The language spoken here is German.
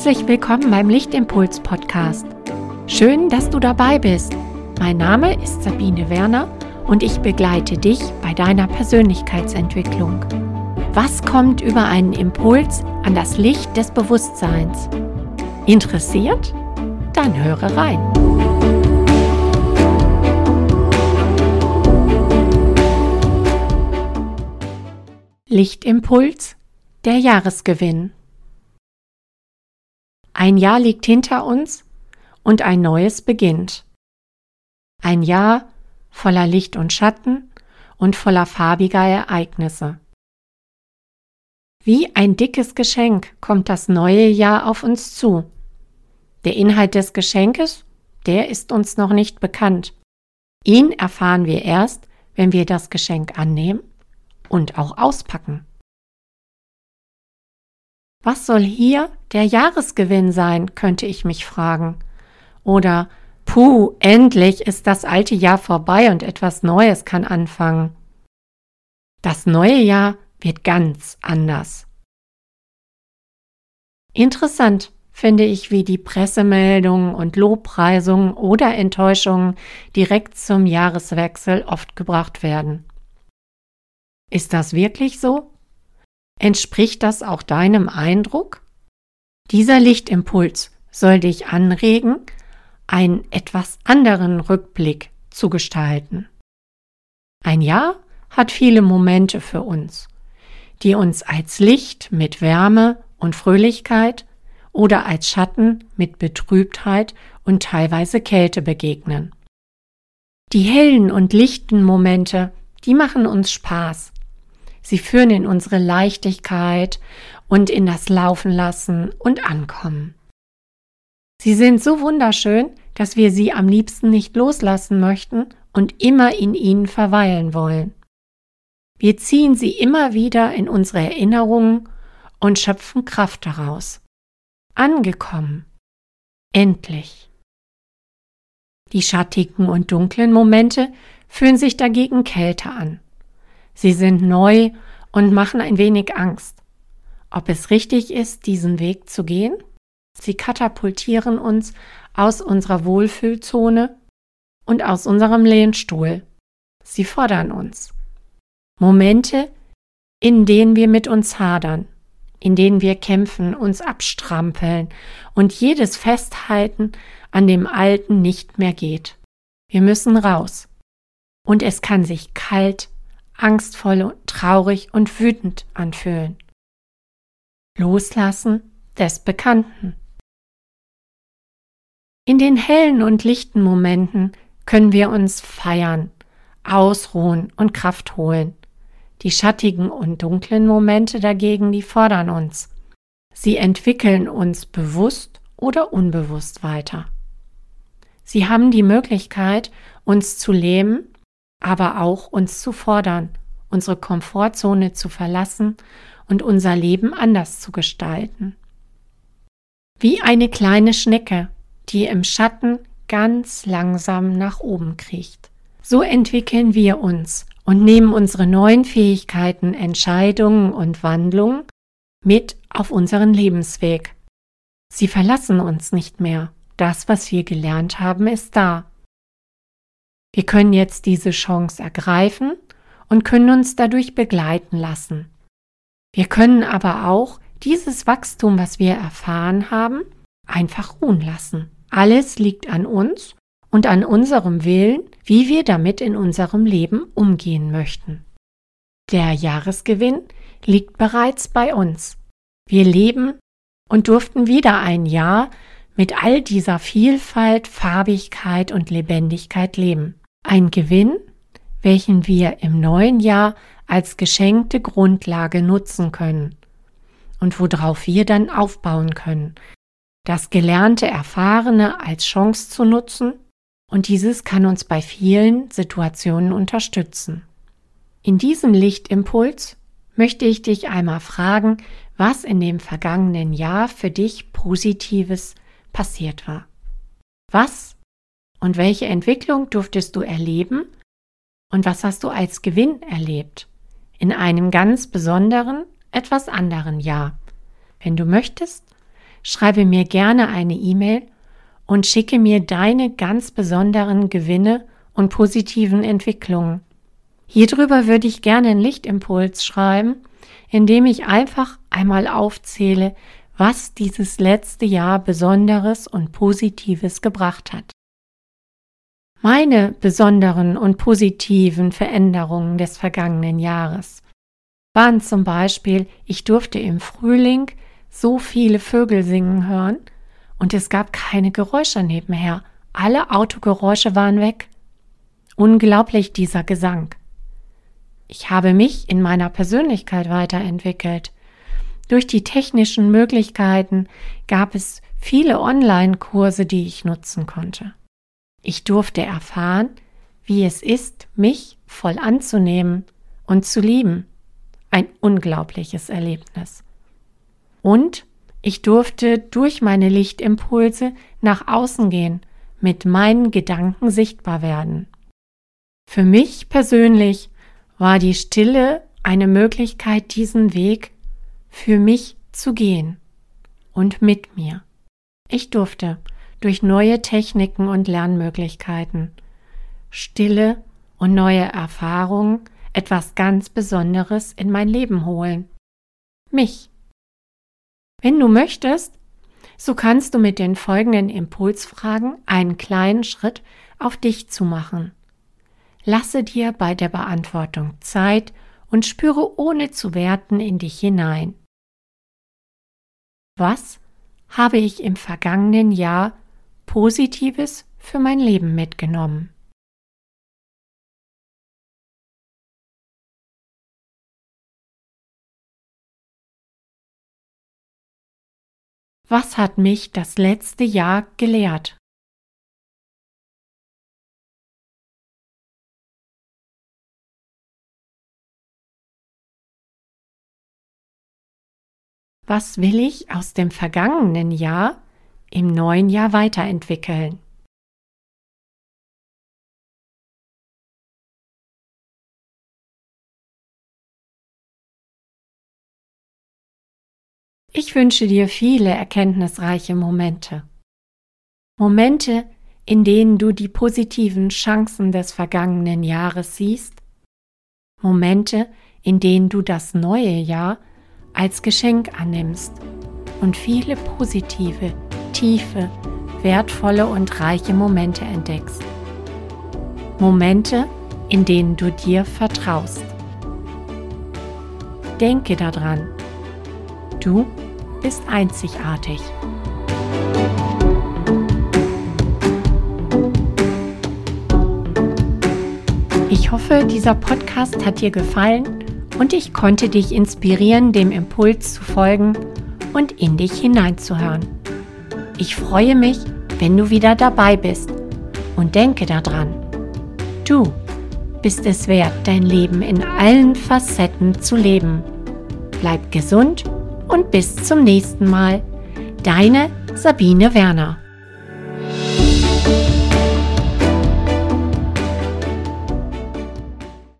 Herzlich willkommen beim Lichtimpuls Podcast. Schön, dass du dabei bist. Mein Name ist Sabine Werner und ich begleite dich bei deiner Persönlichkeitsentwicklung. Was kommt über einen Impuls an das Licht des Bewusstseins? Interessiert? Dann höre rein. Lichtimpuls, der Jahresgewinn. Ein Jahr liegt hinter uns und ein neues beginnt. Ein Jahr voller Licht und Schatten und voller farbiger Ereignisse. Wie ein dickes Geschenk kommt das neue Jahr auf uns zu. Der Inhalt des Geschenkes, der ist uns noch nicht bekannt. Ihn erfahren wir erst, wenn wir das Geschenk annehmen und auch auspacken. Was soll hier der Jahresgewinn sein, könnte ich mich fragen. Oder Puh, endlich ist das alte Jahr vorbei und etwas Neues kann anfangen. Das neue Jahr wird ganz anders. Interessant finde ich, wie die Pressemeldungen und Lobpreisungen oder Enttäuschungen direkt zum Jahreswechsel oft gebracht werden. Ist das wirklich so? Entspricht das auch deinem Eindruck? Dieser Lichtimpuls soll dich anregen, einen etwas anderen Rückblick zu gestalten. Ein Jahr hat viele Momente für uns, die uns als Licht mit Wärme und Fröhlichkeit oder als Schatten mit Betrübtheit und teilweise Kälte begegnen. Die hellen und lichten Momente, die machen uns Spaß, Sie führen in unsere Leichtigkeit und in das Laufen lassen und Ankommen. Sie sind so wunderschön, dass wir sie am liebsten nicht loslassen möchten und immer in ihnen verweilen wollen. Wir ziehen sie immer wieder in unsere Erinnerungen und schöpfen Kraft daraus. Angekommen. Endlich. Die schattigen und dunklen Momente fühlen sich dagegen kälter an. Sie sind neu und machen ein wenig Angst. Ob es richtig ist, diesen Weg zu gehen? Sie katapultieren uns aus unserer Wohlfühlzone und aus unserem Lehnstuhl. Sie fordern uns. Momente, in denen wir mit uns hadern, in denen wir kämpfen, uns abstrampeln und jedes Festhalten an dem Alten nicht mehr geht. Wir müssen raus. Und es kann sich kalt angstvoll, traurig und wütend anfühlen. Loslassen des Bekannten. In den hellen und lichten Momenten können wir uns feiern, ausruhen und Kraft holen. Die schattigen und dunklen Momente dagegen, die fordern uns. Sie entwickeln uns bewusst oder unbewusst weiter. Sie haben die Möglichkeit, uns zu lähmen aber auch uns zu fordern, unsere Komfortzone zu verlassen und unser Leben anders zu gestalten. Wie eine kleine Schnecke, die im Schatten ganz langsam nach oben kriecht. So entwickeln wir uns und nehmen unsere neuen Fähigkeiten, Entscheidungen und Wandlungen mit auf unseren Lebensweg. Sie verlassen uns nicht mehr. Das, was wir gelernt haben, ist da. Wir können jetzt diese Chance ergreifen und können uns dadurch begleiten lassen. Wir können aber auch dieses Wachstum, was wir erfahren haben, einfach ruhen lassen. Alles liegt an uns und an unserem Willen, wie wir damit in unserem Leben umgehen möchten. Der Jahresgewinn liegt bereits bei uns. Wir leben und durften wieder ein Jahr mit all dieser Vielfalt, Farbigkeit und Lebendigkeit leben. Ein Gewinn, welchen wir im neuen Jahr als geschenkte Grundlage nutzen können und worauf wir dann aufbauen können. Das gelernte Erfahrene als Chance zu nutzen und dieses kann uns bei vielen Situationen unterstützen. In diesem Lichtimpuls möchte ich dich einmal fragen, was in dem vergangenen Jahr für dich Positives passiert war. Was und welche Entwicklung durftest du erleben? Und was hast du als Gewinn erlebt? In einem ganz besonderen, etwas anderen Jahr. Wenn du möchtest, schreibe mir gerne eine E-Mail und schicke mir deine ganz besonderen Gewinne und positiven Entwicklungen. Hierüber würde ich gerne einen Lichtimpuls schreiben, indem ich einfach einmal aufzähle, was dieses letzte Jahr Besonderes und Positives gebracht hat. Meine besonderen und positiven Veränderungen des vergangenen Jahres waren zum Beispiel, ich durfte im Frühling so viele Vögel singen hören und es gab keine Geräusche nebenher. Alle Autogeräusche waren weg. Unglaublich dieser Gesang. Ich habe mich in meiner Persönlichkeit weiterentwickelt. Durch die technischen Möglichkeiten gab es viele Online-Kurse, die ich nutzen konnte. Ich durfte erfahren, wie es ist, mich voll anzunehmen und zu lieben. Ein unglaubliches Erlebnis. Und ich durfte durch meine Lichtimpulse nach außen gehen, mit meinen Gedanken sichtbar werden. Für mich persönlich war die Stille eine Möglichkeit, diesen Weg für mich zu gehen und mit mir. Ich durfte durch neue Techniken und Lernmöglichkeiten, Stille und neue Erfahrungen etwas ganz Besonderes in mein Leben holen. Mich. Wenn du möchtest, so kannst du mit den folgenden Impulsfragen einen kleinen Schritt auf dich zu machen. Lasse dir bei der Beantwortung Zeit und spüre ohne zu werten in dich hinein. Was habe ich im vergangenen Jahr Positives für mein Leben mitgenommen. Was hat mich das letzte Jahr gelehrt? Was will ich aus dem vergangenen Jahr im neuen Jahr weiterentwickeln. Ich wünsche dir viele erkenntnisreiche Momente. Momente, in denen du die positiven Chancen des vergangenen Jahres siehst. Momente, in denen du das neue Jahr als Geschenk annimmst und viele positive tiefe, wertvolle und reiche Momente entdeckst. Momente, in denen du dir vertraust. Denke daran, du bist einzigartig. Ich hoffe, dieser Podcast hat dir gefallen und ich konnte dich inspirieren, dem Impuls zu folgen und in dich hineinzuhören. Ich freue mich, wenn du wieder dabei bist und denke daran, du bist es wert, dein Leben in allen Facetten zu leben. Bleib gesund und bis zum nächsten Mal. Deine Sabine Werner.